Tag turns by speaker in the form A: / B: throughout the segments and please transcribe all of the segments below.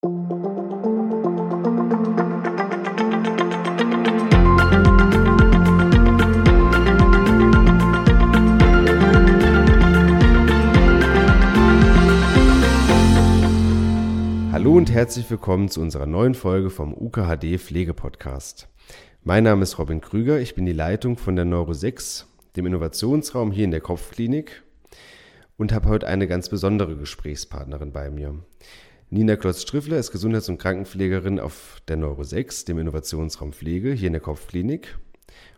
A: Hallo und herzlich willkommen zu unserer neuen Folge vom UKHD Pflegepodcast. Mein Name ist Robin Krüger, ich bin die Leitung von der Neuro 6, dem Innovationsraum hier in der Kopfklinik und habe heute eine ganz besondere Gesprächspartnerin bei mir. Nina Klotz-Striffler ist Gesundheits- und Krankenpflegerin auf der Neuro 6, dem Innovationsraum Pflege hier in der Kopfklinik.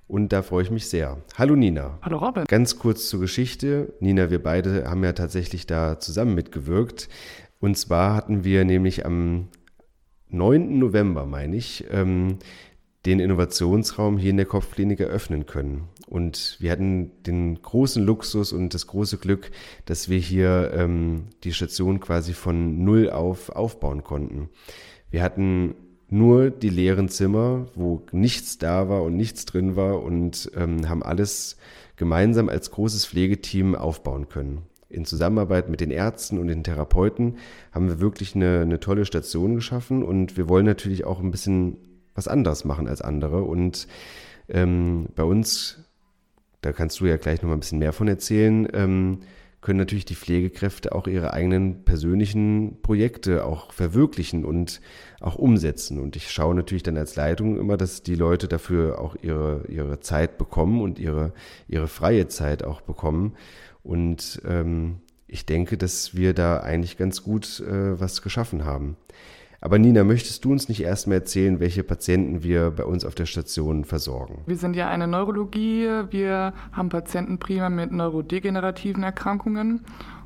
A: Und da freue ich mich sehr. Hallo Nina.
B: Hallo Robin.
A: Ganz kurz zur Geschichte. Nina, wir beide haben ja tatsächlich da zusammen mitgewirkt. Und zwar hatten wir nämlich am 9. November, meine ich, ähm, den Innovationsraum hier in der Kopfklinik eröffnen können. Und wir hatten den großen Luxus und das große Glück, dass wir hier ähm, die Station quasi von Null auf aufbauen konnten. Wir hatten nur die leeren Zimmer, wo nichts da war und nichts drin war und ähm, haben alles gemeinsam als großes Pflegeteam aufbauen können in Zusammenarbeit mit den Ärzten und den Therapeuten haben wir wirklich eine, eine tolle Station geschaffen und wir wollen natürlich auch ein bisschen was anderes machen als andere. Und ähm, bei uns, da kannst du ja gleich noch mal ein bisschen mehr von erzählen, ähm, können natürlich die Pflegekräfte auch ihre eigenen persönlichen Projekte auch verwirklichen und auch umsetzen. Und ich schaue natürlich dann als Leitung immer, dass die Leute dafür auch ihre, ihre Zeit bekommen und ihre, ihre freie Zeit auch bekommen. Und ähm, ich denke, dass wir da eigentlich ganz gut äh, was geschaffen haben. Aber Nina, möchtest du uns nicht erstmal erzählen, welche Patienten wir bei uns auf der Station versorgen?
B: Wir sind ja eine Neurologie. Wir haben Patienten prima mit neurodegenerativen Erkrankungen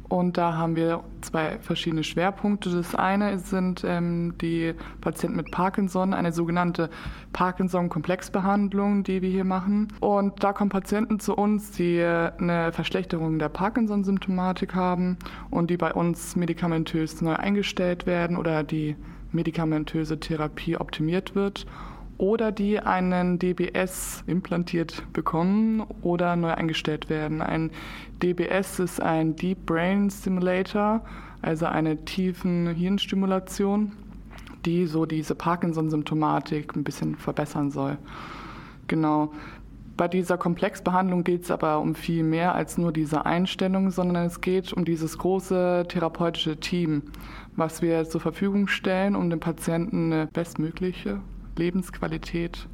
B: und da haben wir zwei verschiedene Schwerpunkte. Das eine sind ähm, die Patienten mit Parkinson, eine sogenannte Parkinson-Komplexbehandlung, die wir hier machen. Und da kommen Patienten zu uns, die eine Verschlechterung der Parkinson-Symptomatik haben und die bei uns medikamentös neu eingestellt werden oder die medikamentöse Therapie optimiert wird oder die einen DBS implantiert bekommen oder neu eingestellt werden. Ein DBS ist ein Deep Brain Stimulator, also eine tiefen Hirnstimulation, die so diese Parkinson-Symptomatik ein bisschen verbessern soll. Genau. Bei dieser Komplexbehandlung geht es aber um viel mehr als nur diese Einstellung, sondern es geht um dieses große therapeutische Team, was wir zur Verfügung stellen, um dem Patienten eine bestmögliche Lebensqualität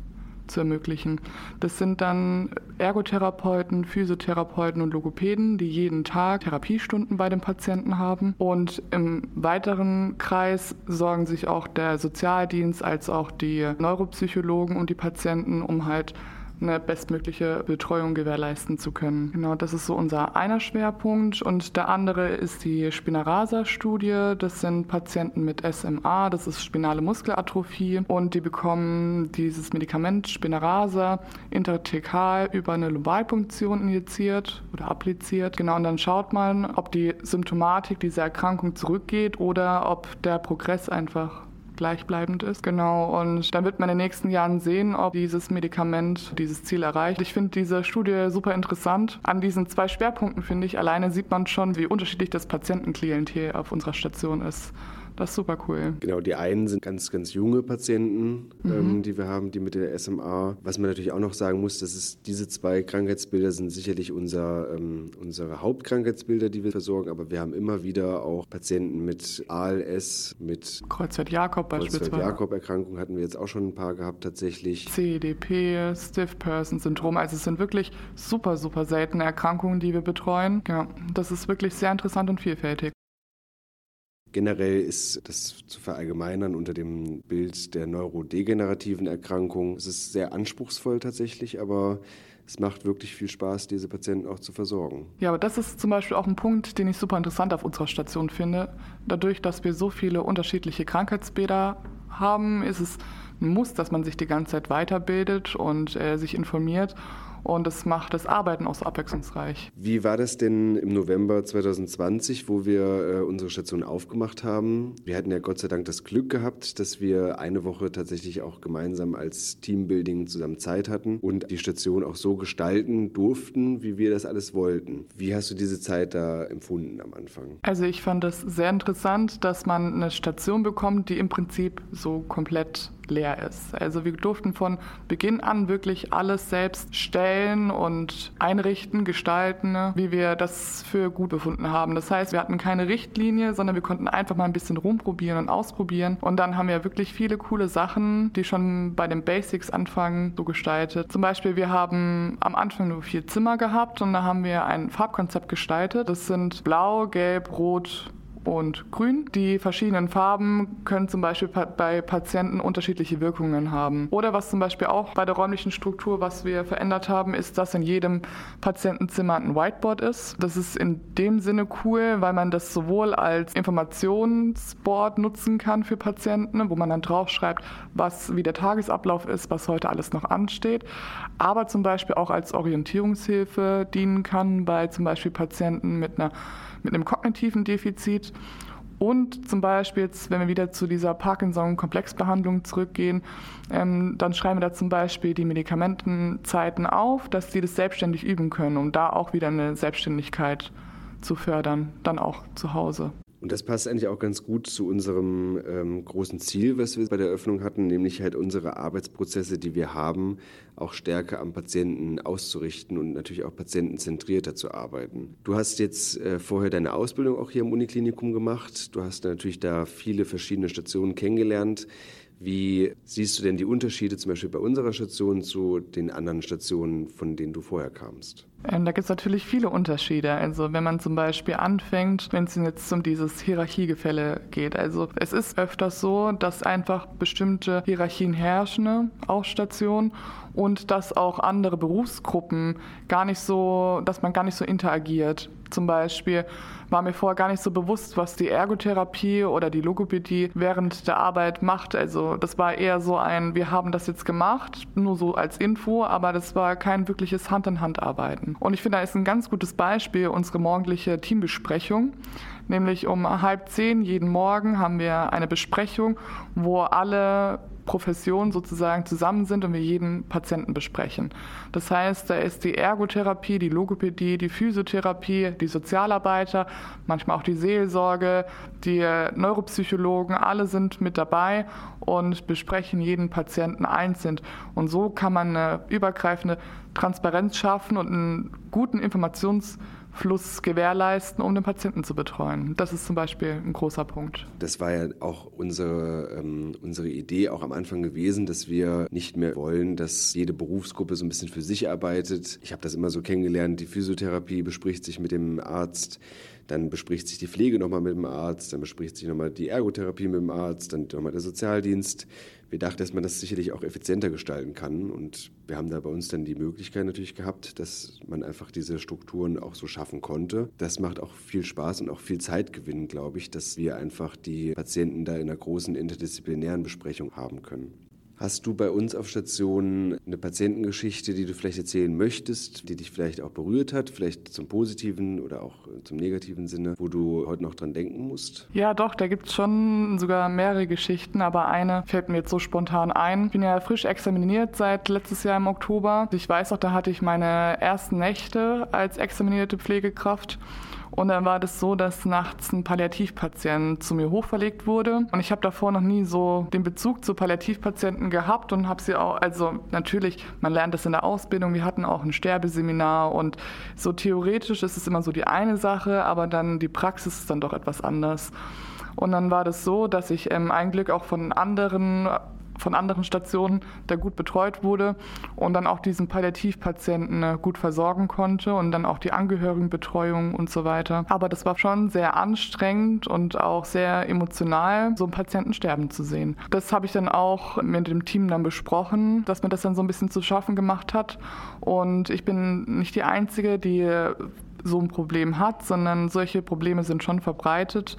B: zu ermöglichen. Das sind dann Ergotherapeuten, Physiotherapeuten und Logopäden, die jeden Tag Therapiestunden bei dem Patienten haben. Und im weiteren Kreis sorgen sich auch der Sozialdienst als auch die Neuropsychologen und die Patienten, um halt eine bestmögliche Betreuung gewährleisten zu können. Genau, das ist so unser einer Schwerpunkt. Und der andere ist die Spinarasa-Studie. Das sind Patienten mit SMA, das ist spinale Muskelatrophie. Und die bekommen dieses Medikament Spinarasa intertekal über eine Lumbalpunktion injiziert oder appliziert. Genau, und dann schaut man, ob die Symptomatik dieser Erkrankung zurückgeht oder ob der Progress einfach gleichbleibend ist. Genau. Und dann wird man in den nächsten Jahren sehen, ob dieses Medikament dieses Ziel erreicht. Ich finde diese Studie super interessant. An diesen zwei Schwerpunkten finde ich, alleine sieht man schon, wie unterschiedlich das Patientenklientel auf unserer Station ist. Das ist super cool.
A: Genau, die einen sind ganz, ganz junge Patienten, mhm. ähm, die wir haben, die mit der SMA. Was man natürlich auch noch sagen muss, dass es diese zwei Krankheitsbilder sind sicherlich unser, ähm, unsere Hauptkrankheitsbilder, die wir versorgen, aber wir haben immer wieder auch Patienten mit ALS, mit
B: Kreuzfeld-Jakob beispielsweise.
A: Kreuzfeld-Jakob-Erkrankung hatten wir jetzt auch schon ein paar gehabt tatsächlich.
B: CEDP, Stiff-Person-Syndrom, also es sind wirklich super, super seltene Erkrankungen, die wir betreuen. Ja, das ist wirklich sehr interessant und vielfältig.
A: Generell ist das zu verallgemeinern unter dem Bild der neurodegenerativen Erkrankung. Es ist sehr anspruchsvoll tatsächlich, aber es macht wirklich viel Spaß, diese Patienten auch zu versorgen.
B: Ja, aber das ist zum Beispiel auch ein Punkt, den ich super interessant auf unserer Station finde. Dadurch, dass wir so viele unterschiedliche Krankheitsbilder haben, ist es ein Muss, dass man sich die ganze Zeit weiterbildet und äh, sich informiert und es macht das Arbeiten auch so abwechslungsreich.
A: Wie war das denn im November 2020, wo wir äh, unsere Station aufgemacht haben? Wir hatten ja Gott sei Dank das Glück gehabt, dass wir eine Woche tatsächlich auch gemeinsam als Teambuilding zusammen Zeit hatten und die Station auch so gestalten durften, wie wir das alles wollten. Wie hast du diese Zeit da empfunden am Anfang?
B: Also ich fand es sehr interessant, dass man eine Station bekommt, die im Prinzip so komplett leer ist. Also wir durften von Beginn an wirklich alles selbst stellen und einrichten, gestalten, wie wir das für gut befunden haben. Das heißt, wir hatten keine Richtlinie, sondern wir konnten einfach mal ein bisschen rumprobieren und ausprobieren. Und dann haben wir wirklich viele coole Sachen, die schon bei den Basics anfangen, so gestaltet. Zum Beispiel, wir haben am Anfang nur vier Zimmer gehabt und da haben wir ein Farbkonzept gestaltet. Das sind blau, gelb, rot, und grün. Die verschiedenen Farben können zum Beispiel bei Patienten unterschiedliche Wirkungen haben. Oder was zum Beispiel auch bei der räumlichen Struktur, was wir verändert haben, ist, dass in jedem Patientenzimmer ein Whiteboard ist. Das ist in dem Sinne cool, weil man das sowohl als Informationsboard nutzen kann für Patienten, wo man dann draufschreibt, was wie der Tagesablauf ist, was heute alles noch ansteht, aber zum Beispiel auch als Orientierungshilfe dienen kann bei zum Beispiel Patienten mit einer mit einem kognitiven Defizit. Und zum Beispiel, wenn wir wieder zu dieser Parkinson-Komplexbehandlung zurückgehen, ähm, dann schreiben wir da zum Beispiel die Medikamentenzeiten auf, dass sie das selbstständig üben können, um da auch wieder eine Selbstständigkeit zu fördern, dann auch zu Hause.
A: Und das passt eigentlich auch ganz gut zu unserem ähm, großen Ziel, was wir bei der Eröffnung hatten, nämlich halt unsere Arbeitsprozesse, die wir haben, auch stärker am Patienten auszurichten und natürlich auch patientenzentrierter zu arbeiten. Du hast jetzt äh, vorher deine Ausbildung auch hier im Uniklinikum gemacht. Du hast natürlich da viele verschiedene Stationen kennengelernt. Wie siehst du denn die Unterschiede zum Beispiel bei unserer Station zu den anderen Stationen, von denen du vorher kamst?
B: Ähm, da gibt es natürlich viele Unterschiede. Also wenn man zum Beispiel anfängt, wenn es jetzt um dieses Hierarchiegefälle geht. Also es ist öfters so, dass einfach bestimmte Hierarchien herrschen auf Stationen und dass auch andere Berufsgruppen gar nicht so, dass man gar nicht so interagiert. Zum Beispiel war mir vorher gar nicht so bewusst, was die Ergotherapie oder die Logopädie während der Arbeit macht. Also das war eher so ein, wir haben das jetzt gemacht, nur so als Info, aber das war kein wirkliches Hand-in-Hand-Arbeiten. Und ich finde, da ist ein ganz gutes Beispiel unsere morgendliche Teambesprechung. Nämlich um halb zehn jeden Morgen haben wir eine Besprechung, wo alle Professionen sozusagen zusammen sind und wir jeden Patienten besprechen. Das heißt, da ist die Ergotherapie, die Logopädie, die Physiotherapie, die Sozialarbeiter, manchmal auch die Seelsorge, die Neuropsychologen, alle sind mit dabei und besprechen jeden Patienten einzeln. Und so kann man eine übergreifende Transparenz schaffen und einen guten Informations- Fluss gewährleisten, um den Patienten zu betreuen. Das ist zum Beispiel ein großer Punkt.
A: Das war ja auch unsere, ähm, unsere Idee auch am Anfang gewesen, dass wir nicht mehr wollen, dass jede Berufsgruppe so ein bisschen für sich arbeitet. Ich habe das immer so kennengelernt, die Physiotherapie bespricht sich mit dem Arzt, dann bespricht sich die Pflege nochmal mit dem Arzt, dann bespricht sich nochmal die Ergotherapie mit dem Arzt, dann nochmal der Sozialdienst wir dachten, dass man das sicherlich auch effizienter gestalten kann. Und wir haben da bei uns dann die Möglichkeit natürlich gehabt, dass man einfach diese Strukturen auch so schaffen konnte. Das macht auch viel Spaß und auch viel Zeitgewinn, glaube ich, dass wir einfach die Patienten da in einer großen interdisziplinären Besprechung haben können. Hast du bei uns auf Station eine Patientengeschichte, die du vielleicht erzählen möchtest, die dich vielleicht auch berührt hat, vielleicht zum positiven oder auch zum negativen Sinne, wo du heute noch dran denken musst?
B: Ja, doch, da gibt es schon sogar mehrere Geschichten, aber eine fällt mir jetzt so spontan ein. Ich bin ja frisch examiniert seit letztes Jahr im Oktober. Ich weiß auch, da hatte ich meine ersten Nächte als examinierte Pflegekraft. Und dann war das so, dass nachts ein Palliativpatient zu mir hochverlegt wurde. Und ich habe davor noch nie so den Bezug zu Palliativpatienten gehabt und habe sie auch, also natürlich, man lernt das in der Ausbildung, wir hatten auch ein Sterbeseminar und so theoretisch ist es immer so die eine Sache, aber dann die Praxis ist dann doch etwas anders. Und dann war das so, dass ich ähm, ein Glück auch von anderen von anderen Stationen, der gut betreut wurde und dann auch diesen Palliativpatienten äh, gut versorgen konnte und dann auch die Angehörigenbetreuung und so weiter. Aber das war schon sehr anstrengend und auch sehr emotional, so einen Patienten sterben zu sehen. Das habe ich dann auch mit dem Team dann besprochen, dass man das dann so ein bisschen zu schaffen gemacht hat. Und ich bin nicht die Einzige, die so ein Problem hat, sondern solche Probleme sind schon verbreitet.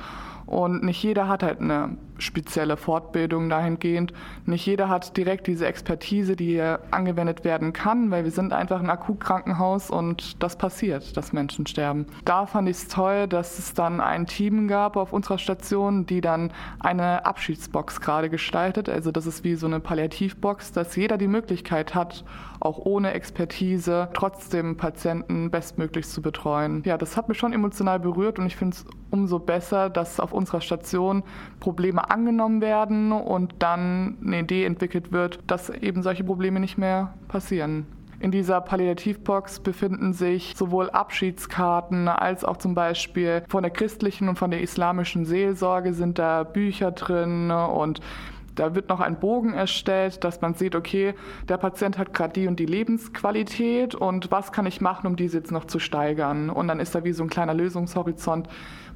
B: Und nicht jeder hat halt eine spezielle Fortbildung dahingehend. Nicht jeder hat direkt diese Expertise, die hier angewendet werden kann, weil wir sind einfach ein Akutkrankenhaus und das passiert, dass Menschen sterben. Da fand ich es toll, dass es dann ein Team gab auf unserer Station, die dann eine Abschiedsbox gerade gestaltet. Also das ist wie so eine Palliativbox, dass jeder die Möglichkeit hat, auch ohne Expertise trotzdem Patienten bestmöglich zu betreuen. Ja, das hat mich schon emotional berührt und ich finde es umso besser, dass auf unserer Station Probleme angenommen werden und dann eine Idee entwickelt wird, dass eben solche Probleme nicht mehr passieren. In dieser Palliativbox befinden sich sowohl Abschiedskarten als auch zum Beispiel von der christlichen und von der islamischen Seelsorge sind da Bücher drin und da wird noch ein Bogen erstellt, dass man sieht, okay, der Patient hat gerade die und die Lebensqualität und was kann ich machen, um diese jetzt noch zu steigern? Und dann ist da wie so ein kleiner Lösungshorizont,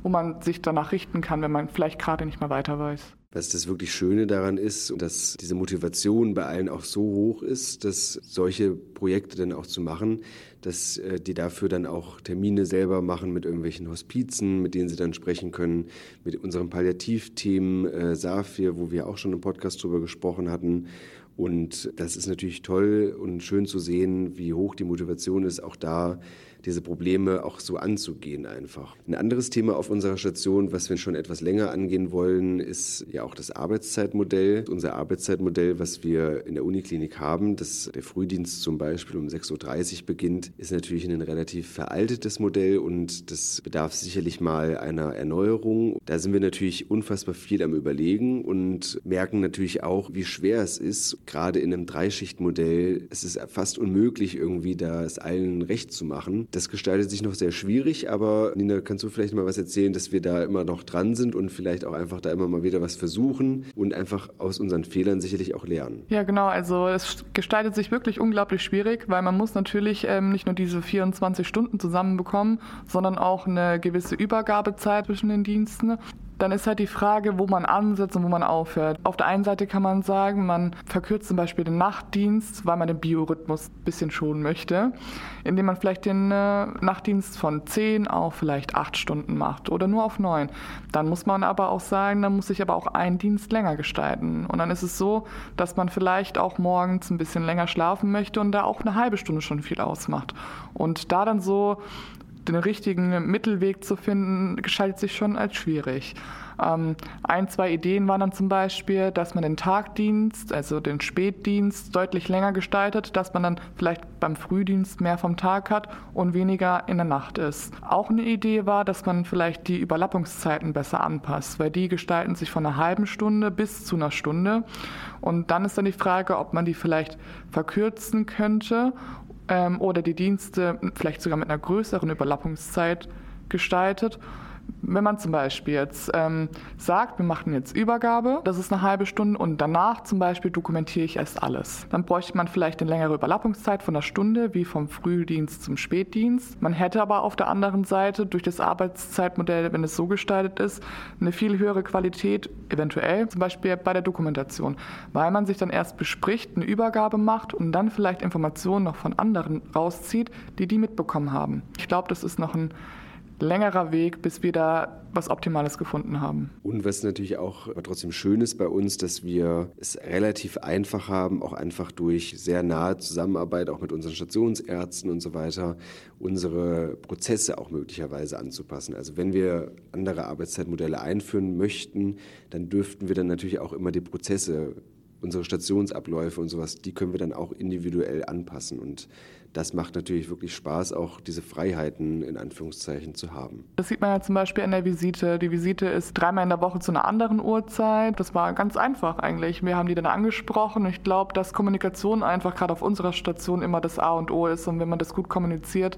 B: wo man sich danach richten kann, wenn man vielleicht gerade nicht mehr weiter weiß
A: was das wirklich Schöne daran ist dass diese Motivation bei allen auch so hoch ist, dass solche Projekte dann auch zu machen, dass äh, die dafür dann auch Termine selber machen mit irgendwelchen Hospizen, mit denen sie dann sprechen können, mit unserem Palliativteam äh, Safir, wo wir auch schon im Podcast drüber gesprochen hatten. Und das ist natürlich toll und schön zu sehen, wie hoch die Motivation ist, auch da diese Probleme auch so anzugehen einfach. Ein anderes Thema auf unserer Station, was wir schon etwas länger angehen wollen, ist ja auch das Arbeitszeitmodell. Unser Arbeitszeitmodell, was wir in der Uniklinik haben, dass der Frühdienst zum Beispiel um 6.30 Uhr beginnt, ist natürlich ein relativ veraltetes Modell und das bedarf sicherlich mal einer Erneuerung. Da sind wir natürlich unfassbar viel am Überlegen und merken natürlich auch, wie schwer es ist, gerade in einem Dreischichtmodell. Es ist fast unmöglich, irgendwie da es allen recht zu machen. Das gestaltet sich noch sehr schwierig, aber Nina, kannst du vielleicht mal was erzählen, dass wir da immer noch dran sind und vielleicht auch einfach da immer mal wieder was versuchen und einfach aus unseren Fehlern sicherlich auch lernen?
B: Ja, genau. Also es gestaltet sich wirklich unglaublich schwierig, weil man muss natürlich ähm, nicht nur diese 24 Stunden zusammenbekommen, sondern auch eine gewisse Übergabezeit zwischen den Diensten dann ist halt die Frage, wo man ansetzt und wo man aufhört. Auf der einen Seite kann man sagen, man verkürzt zum Beispiel den Nachtdienst, weil man den Biorhythmus ein bisschen schonen möchte, indem man vielleicht den äh, Nachtdienst von 10 auf vielleicht 8 Stunden macht oder nur auf 9. Dann muss man aber auch sagen, dann muss ich aber auch einen Dienst länger gestalten. Und dann ist es so, dass man vielleicht auch morgens ein bisschen länger schlafen möchte und da auch eine halbe Stunde schon viel ausmacht. Und da dann so den richtigen Mittelweg zu finden, gestaltet sich schon als schwierig. Ähm, ein, zwei Ideen waren dann zum Beispiel, dass man den Tagdienst, also den Spätdienst, deutlich länger gestaltet, dass man dann vielleicht beim Frühdienst mehr vom Tag hat und weniger in der Nacht ist. Auch eine Idee war, dass man vielleicht die Überlappungszeiten besser anpasst, weil die gestalten sich von einer halben Stunde bis zu einer Stunde. Und dann ist dann die Frage, ob man die vielleicht verkürzen könnte ähm, oder die Dienste vielleicht sogar mit einer größeren Überlappungszeit gestaltet wenn man zum Beispiel jetzt ähm, sagt, wir machen jetzt Übergabe, das ist eine halbe Stunde und danach zum Beispiel dokumentiere ich erst alles. Dann bräuchte man vielleicht eine längere Überlappungszeit von einer Stunde, wie vom Frühdienst zum Spätdienst. Man hätte aber auf der anderen Seite durch das Arbeitszeitmodell, wenn es so gestaltet ist, eine viel höhere Qualität, eventuell zum Beispiel bei der Dokumentation, weil man sich dann erst bespricht, eine Übergabe macht und dann vielleicht Informationen noch von anderen rauszieht, die die mitbekommen haben. Ich glaube, das ist noch ein längerer Weg, bis wir da was Optimales gefunden haben.
A: Und was natürlich auch trotzdem schön ist bei uns, dass wir es relativ einfach haben, auch einfach durch sehr nahe Zusammenarbeit, auch mit unseren Stationsärzten und so weiter, unsere Prozesse auch möglicherweise anzupassen. Also wenn wir andere Arbeitszeitmodelle einführen möchten, dann dürften wir dann natürlich auch immer die Prozesse unsere Stationsabläufe und sowas, die können wir dann auch individuell anpassen. Und das macht natürlich wirklich Spaß, auch diese Freiheiten in Anführungszeichen zu haben.
B: Das sieht man ja zum Beispiel an der Visite. Die Visite ist dreimal in der Woche zu einer anderen Uhrzeit. Das war ganz einfach eigentlich. Wir haben die dann angesprochen. Ich glaube, dass Kommunikation einfach gerade auf unserer Station immer das A und O ist. Und wenn man das gut kommuniziert,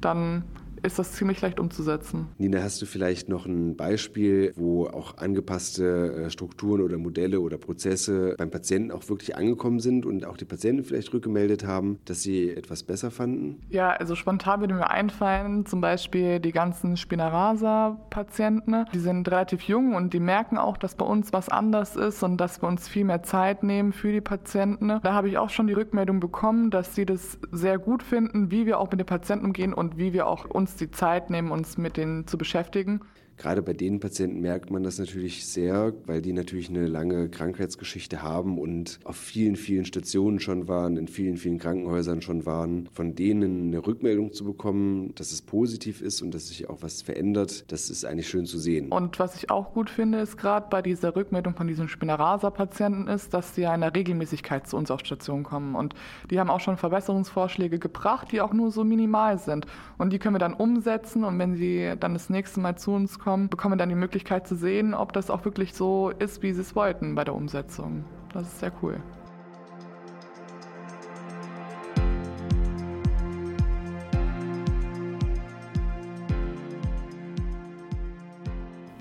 B: dann ist das ziemlich leicht umzusetzen.
A: Nina, hast du vielleicht noch ein Beispiel, wo auch angepasste äh, Strukturen oder Modelle oder Prozesse beim Patienten auch wirklich angekommen sind und auch die Patienten vielleicht rückgemeldet haben, dass sie etwas besser fanden?
B: Ja, also spontan würde mir einfallen, zum Beispiel die ganzen Spinaraza-Patienten. Die sind relativ jung und die merken auch, dass bei uns was anders ist und dass wir uns viel mehr Zeit nehmen für die Patienten. Da habe ich auch schon die Rückmeldung bekommen, dass sie das sehr gut finden, wie wir auch mit den Patienten umgehen und wie wir auch uns die Zeit nehmen, uns mit denen zu beschäftigen.
A: Gerade bei den Patienten merkt man das natürlich sehr, weil die natürlich eine lange Krankheitsgeschichte haben und auf vielen, vielen Stationen schon waren, in vielen, vielen Krankenhäusern schon waren. Von denen eine Rückmeldung zu bekommen, dass es positiv ist und dass sich auch was verändert, das ist eigentlich schön zu sehen.
B: Und was ich auch gut finde, ist gerade bei dieser Rückmeldung von diesen Spinnerasa-Patienten ist, dass sie ja in der Regelmäßigkeit zu uns auf Station kommen. Und die haben auch schon Verbesserungsvorschläge gebracht, die auch nur so minimal sind. Und die können wir dann umsetzen und wenn sie dann das nächste Mal zu uns kommen, bekommen wir dann die Möglichkeit zu sehen, ob das auch wirklich so ist, wie sie es wollten bei der Umsetzung. Das ist sehr cool.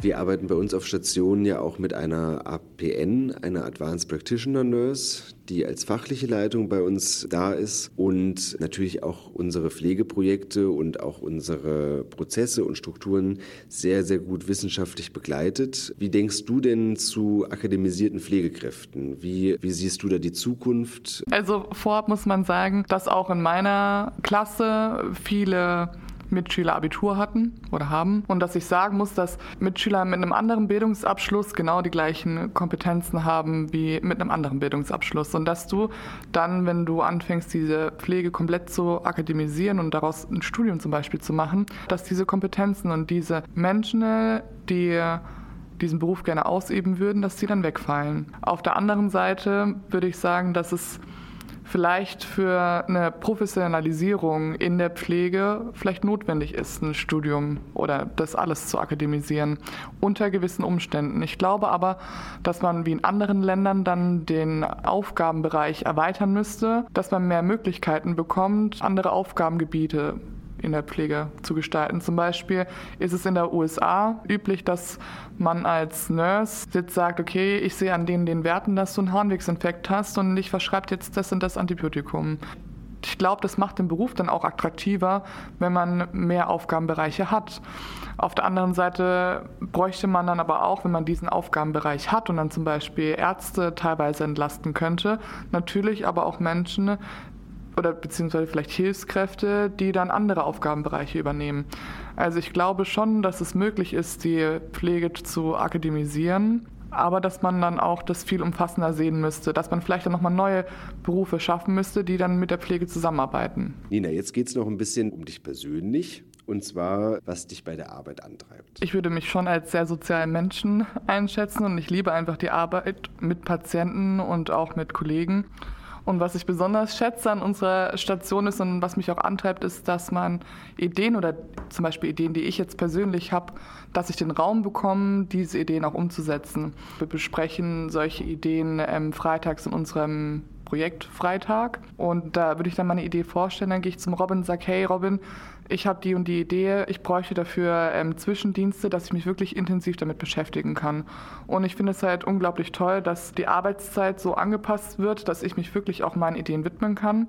A: Wir arbeiten bei uns auf Stationen ja auch mit einer APN, einer Advanced Practitioner Nurse, die als fachliche Leitung bei uns da ist und natürlich auch unsere Pflegeprojekte und auch unsere Prozesse und Strukturen sehr, sehr gut wissenschaftlich begleitet. Wie denkst du denn zu akademisierten Pflegekräften? Wie, wie siehst du da die Zukunft?
B: Also vorab muss man sagen, dass auch in meiner Klasse viele Mitschüler Abitur hatten oder haben und dass ich sagen muss, dass Mitschüler mit einem anderen Bildungsabschluss genau die gleichen Kompetenzen haben wie mit einem anderen Bildungsabschluss und dass du dann, wenn du anfängst, diese Pflege komplett zu akademisieren und daraus ein Studium zum Beispiel zu machen, dass diese Kompetenzen und diese Menschen, die diesen Beruf gerne ausüben würden, dass sie dann wegfallen. Auf der anderen Seite würde ich sagen, dass es vielleicht für eine Professionalisierung in der Pflege vielleicht notwendig ist, ein Studium oder das alles zu akademisieren, unter gewissen Umständen. Ich glaube aber, dass man wie in anderen Ländern dann den Aufgabenbereich erweitern müsste, dass man mehr Möglichkeiten bekommt, andere Aufgabengebiete in der Pflege zu gestalten. Zum Beispiel ist es in der USA üblich, dass man als Nurse jetzt sagt, okay, ich sehe an denen den Werten, dass du einen Harnwegsinfekt hast und ich verschreibe jetzt das und das Antibiotikum. Ich glaube, das macht den Beruf dann auch attraktiver, wenn man mehr Aufgabenbereiche hat. Auf der anderen Seite bräuchte man dann aber auch, wenn man diesen Aufgabenbereich hat und dann zum Beispiel Ärzte teilweise entlasten könnte, natürlich aber auch Menschen, oder beziehungsweise vielleicht Hilfskräfte, die dann andere Aufgabenbereiche übernehmen. Also ich glaube schon, dass es möglich ist, die Pflege zu akademisieren, aber dass man dann auch das viel umfassender sehen müsste, dass man vielleicht dann nochmal neue Berufe schaffen müsste, die dann mit der Pflege zusammenarbeiten.
A: Nina, jetzt geht es noch ein bisschen um dich persönlich. Und zwar, was dich bei der Arbeit antreibt.
B: Ich würde mich schon als sehr sozialen Menschen einschätzen und ich liebe einfach die Arbeit mit Patienten und auch mit Kollegen. Und was ich besonders schätze an unserer Station ist und was mich auch antreibt, ist, dass man Ideen oder zum Beispiel Ideen, die ich jetzt persönlich habe, dass ich den Raum bekomme, diese Ideen auch umzusetzen. Wir besprechen solche Ideen ähm, freitags in unserem Projekt Freitag und da würde ich dann meine Idee vorstellen, dann gehe ich zum Robin und sage, hey Robin, ich habe die und die Idee, ich bräuchte dafür ähm, Zwischendienste, dass ich mich wirklich intensiv damit beschäftigen kann. Und ich finde es halt unglaublich toll, dass die Arbeitszeit so angepasst wird, dass ich mich wirklich auch meinen Ideen widmen kann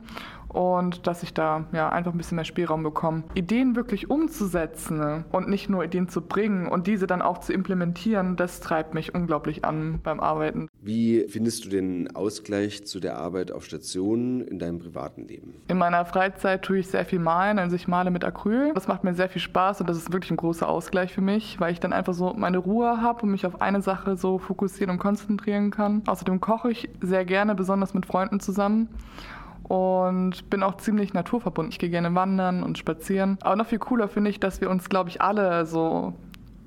B: und dass ich da ja einfach ein bisschen mehr Spielraum bekomme. Ideen wirklich umzusetzen und nicht nur Ideen zu bringen und diese dann auch zu implementieren, das treibt mich unglaublich an beim Arbeiten.
A: Wie findest du den Ausgleich zu der Arbeit auf Station in deinem privaten Leben?
B: In meiner Freizeit tue ich sehr viel malen, also ich male mit Acryl. Das macht mir sehr viel Spaß und das ist wirklich ein großer Ausgleich für mich, weil ich dann einfach so meine Ruhe habe und mich auf eine Sache so fokussieren und konzentrieren kann. Außerdem koche ich sehr gerne, besonders mit Freunden zusammen und bin auch ziemlich naturverbunden. Ich gehe gerne wandern und spazieren. Aber noch viel cooler finde ich, dass wir uns, glaube ich, alle so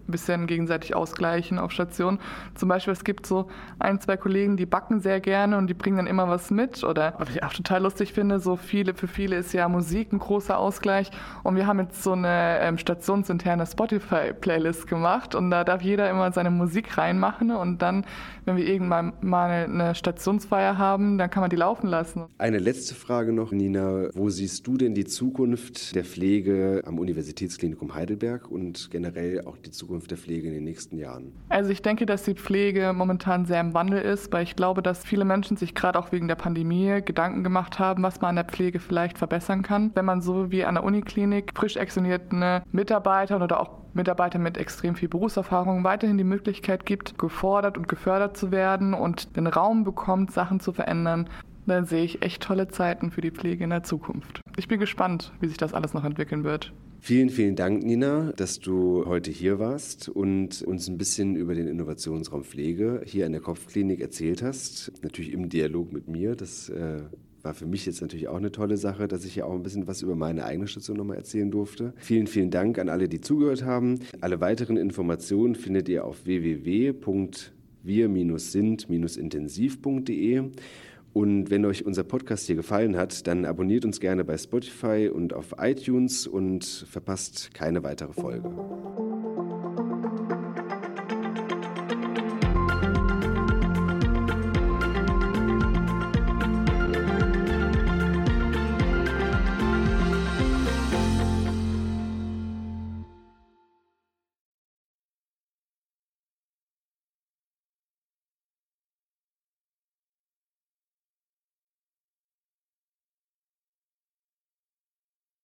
B: ein bisschen gegenseitig ausgleichen auf Station. Zum Beispiel, es gibt so ein, zwei Kollegen, die backen sehr gerne und die bringen dann immer was mit. Oder was ich auch total lustig finde, so viele, für viele ist ja Musik ein großer Ausgleich. Und wir haben jetzt so eine ähm, stationsinterne Spotify-Playlist gemacht und da darf jeder immer seine Musik reinmachen und dann, wenn wir irgendwann mal eine Stationsfeier haben, dann kann man die laufen lassen.
A: Eine letzte Frage noch, Nina. Wo siehst du denn die Zukunft der Pflege am Universitätsklinikum Heidelberg und generell auch die Zukunft Zukunft der Pflege in den nächsten Jahren?
B: Also ich denke, dass die Pflege momentan sehr im Wandel ist, weil ich glaube, dass viele Menschen sich gerade auch wegen der Pandemie Gedanken gemacht haben, was man an der Pflege vielleicht verbessern kann. Wenn man so wie an der Uniklinik frisch exonierten Mitarbeitern oder auch Mitarbeiter mit extrem viel Berufserfahrung weiterhin die Möglichkeit gibt, gefordert und gefördert zu werden und den Raum bekommt, Sachen zu verändern, dann sehe ich echt tolle Zeiten für die Pflege in der Zukunft. Ich bin gespannt, wie sich das alles noch entwickeln wird.
A: Vielen, vielen Dank, Nina, dass du heute hier warst und uns ein bisschen über den Innovationsraum Pflege hier in der Kopfklinik erzählt hast. Natürlich im Dialog mit mir. Das äh, war für mich jetzt natürlich auch eine tolle Sache, dass ich ja auch ein bisschen was über meine eigene Station nochmal erzählen durfte. Vielen, vielen Dank an alle, die zugehört haben. Alle weiteren Informationen findet ihr auf www.wir-sind-intensiv.de. Und wenn euch unser Podcast hier gefallen hat, dann abonniert uns gerne bei Spotify und auf iTunes und verpasst keine weitere Folge.